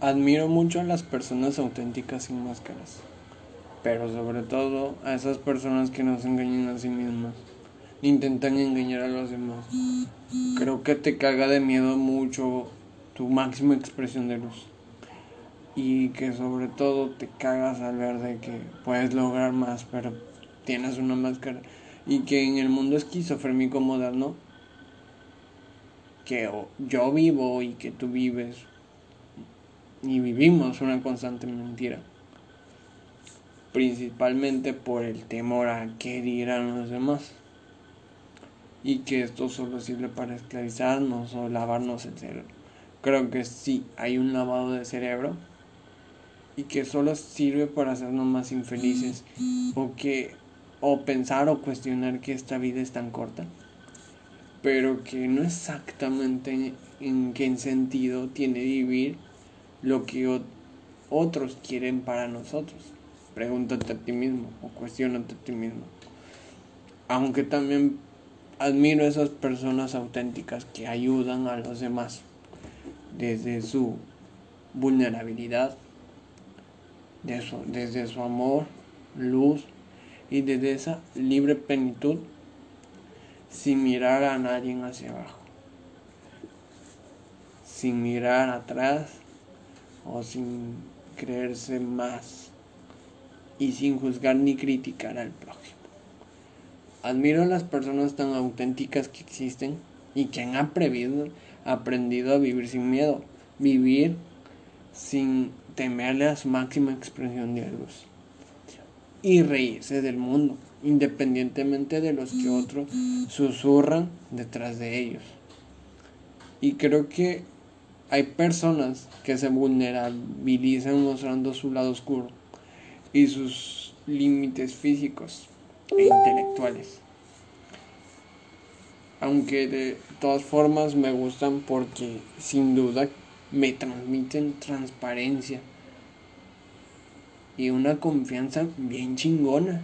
admiro mucho a las personas auténticas sin máscaras, pero sobre todo a esas personas que no se engañan a sí mismas, intentan engañar a los demás. Creo que te caga de miedo mucho tu máxima expresión de luz. Y que sobre todo te cagas al ver de que puedes lograr más, pero tienes una máscara. Y que en el mundo esquizofrénico moderno que yo vivo y que tú vives y vivimos una constante mentira. Principalmente por el temor a qué dirán los demás. Y que esto solo sirve para esclavizarnos o lavarnos el cerebro. Creo que sí hay un lavado de cerebro y que solo sirve para hacernos más infelices. O que o pensar o cuestionar que esta vida es tan corta pero que no exactamente en qué sentido tiene vivir lo que otros quieren para nosotros. Pregúntate a ti mismo o cuestionate a ti mismo. Aunque también admiro a esas personas auténticas que ayudan a los demás desde su vulnerabilidad desde su amor, luz y desde esa libre plenitud sin mirar a nadie hacia abajo, sin mirar atrás o sin creerse más y sin juzgar ni criticar al prójimo. Admiro a las personas tan auténticas que existen y que han aprendido, aprendido a vivir sin miedo, vivir sin temerle a su máxima expresión de luz y reírse del mundo, independientemente de los que otros susurran detrás de ellos. Y creo que hay personas que se vulnerabilizan mostrando su lado oscuro y sus límites físicos e intelectuales. Aunque de todas formas me gustan porque sin duda me transmiten transparencia y una confianza bien chingona.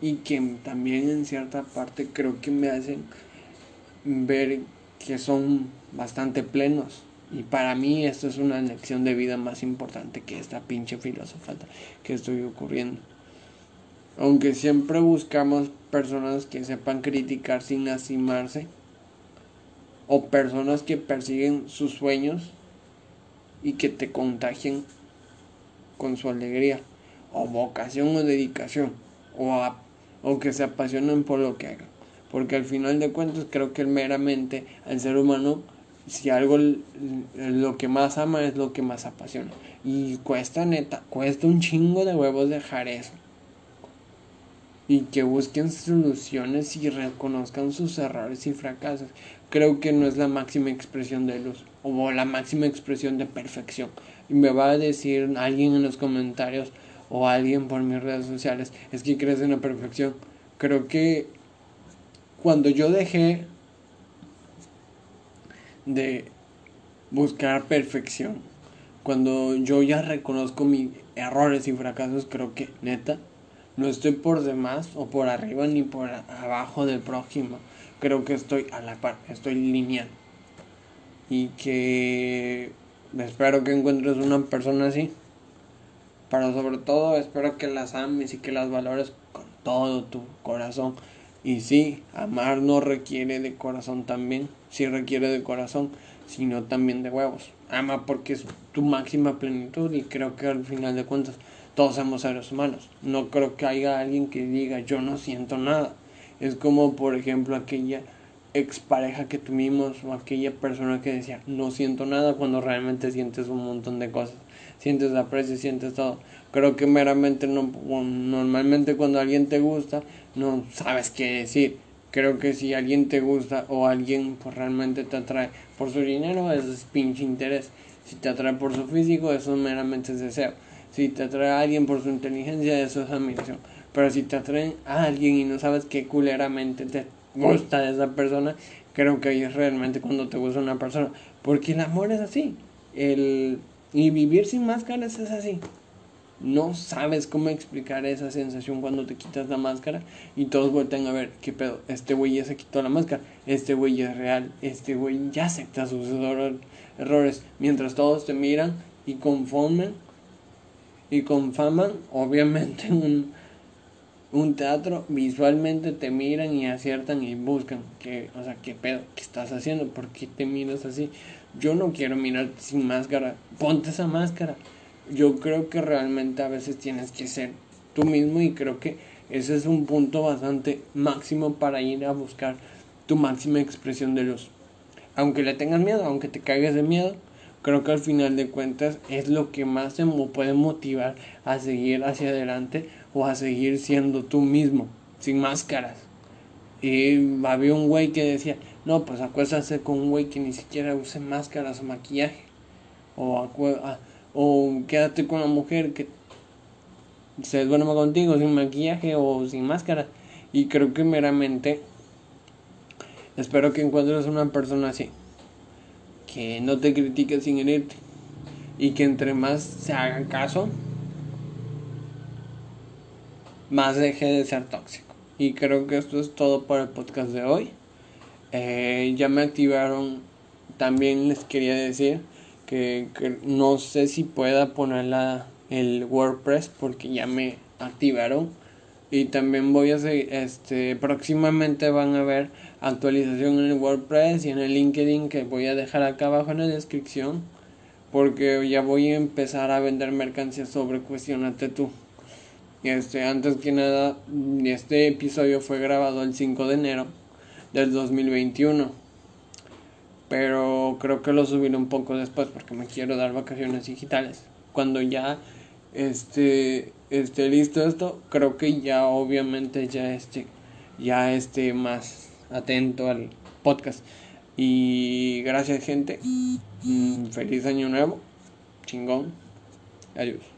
Y que también en cierta parte creo que me hacen ver que son bastante plenos. Y para mí esto es una lección de vida más importante que esta pinche filosofía que estoy ocurriendo. Aunque siempre buscamos personas que sepan criticar sin lastimarse o personas que persiguen sus sueños y que te contagien con su alegría o vocación o dedicación o, o que se apasionen por lo que hagan. Porque al final de cuentas creo que meramente al ser humano, si algo lo que más ama es lo que más apasiona. Y cuesta neta, cuesta un chingo de huevos dejar eso y que busquen soluciones y reconozcan sus errores y fracasos. Creo que no es la máxima expresión de luz o la máxima expresión de perfección. Y me va a decir alguien en los comentarios o alguien por mis redes sociales, es que crees en la perfección. Creo que cuando yo dejé de buscar perfección, cuando yo ya reconozco mis errores y fracasos, creo que neta no estoy por demás o por arriba ni por abajo del prójimo. Creo que estoy a la par, estoy lineal. Y que espero que encuentres una persona así. Pero sobre todo espero que las ames y que las valores con todo tu corazón. Y sí, amar no requiere de corazón también. Sí requiere de corazón, sino también de huevos. Ama porque es tu máxima plenitud y creo que al final de cuentas todos somos seres humanos. No creo que haya alguien que diga yo no siento nada. Es como por ejemplo aquella expareja que tuvimos o aquella persona que decía no siento nada cuando realmente sientes un montón de cosas. Sientes aprecio, sientes todo. Creo que meramente no, normalmente cuando alguien te gusta no sabes qué decir. Creo que si alguien te gusta o alguien pues, realmente te atrae por su dinero, eso es pinche interés. Si te atrae por su físico, eso meramente es deseo. Si te atrae a alguien por su inteligencia, eso es admiración. Pero si te atrae a alguien y no sabes qué culeramente te gusta de esa persona, creo que ahí es realmente cuando te gusta una persona. Porque el amor es así. El, y vivir sin máscaras es así. no sabes cómo explicar esa sensación cuando te quitas la máscara y todos vuelven a ver, qué pedo, este güey ya se quitó la máscara, este güey es real, este güey ya acepta sus errores, mientras todos te miran y conformen y confaman, obviamente un, un teatro visualmente te miran y aciertan y buscan que, o sea, qué pedo, qué estás haciendo, por qué te miras así. Yo no quiero mirar sin máscara, ponte esa máscara yo creo que realmente a veces tienes que ser tú mismo y creo que ese es un punto bastante máximo para ir a buscar tu máxima expresión de luz. Aunque le tengas miedo, aunque te caigas de miedo, creo que al final de cuentas es lo que más te puede motivar a seguir hacia adelante o a seguir siendo tú mismo, sin máscaras. Y había un güey que decía, no, pues acuérdate con un güey que ni siquiera use máscaras o maquillaje. O acuérdate o quédate con la mujer que se duerma contigo sin maquillaje o sin máscara. Y creo que meramente espero que encuentres una persona así. Que no te critique sin herirte. Y que entre más se haga caso, más deje de ser tóxico. Y creo que esto es todo para el podcast de hoy. Eh, ya me activaron. También les quería decir que, no sé si pueda poner la, el WordPress porque ya me activaron y también voy a seguir este próximamente van a ver actualización en el WordPress y en el LinkedIn que voy a dejar acá abajo en la descripción porque ya voy a empezar a vender mercancías sobre cuestionate tú este antes que nada este episodio fue grabado el 5 de enero del 2021 pero creo que lo subiré un poco después porque me quiero dar vacaciones digitales. Cuando ya esté, esté listo esto, creo que ya obviamente ya esté, ya esté más atento al podcast. Y gracias gente. Mm, feliz año nuevo. Chingón. Adiós.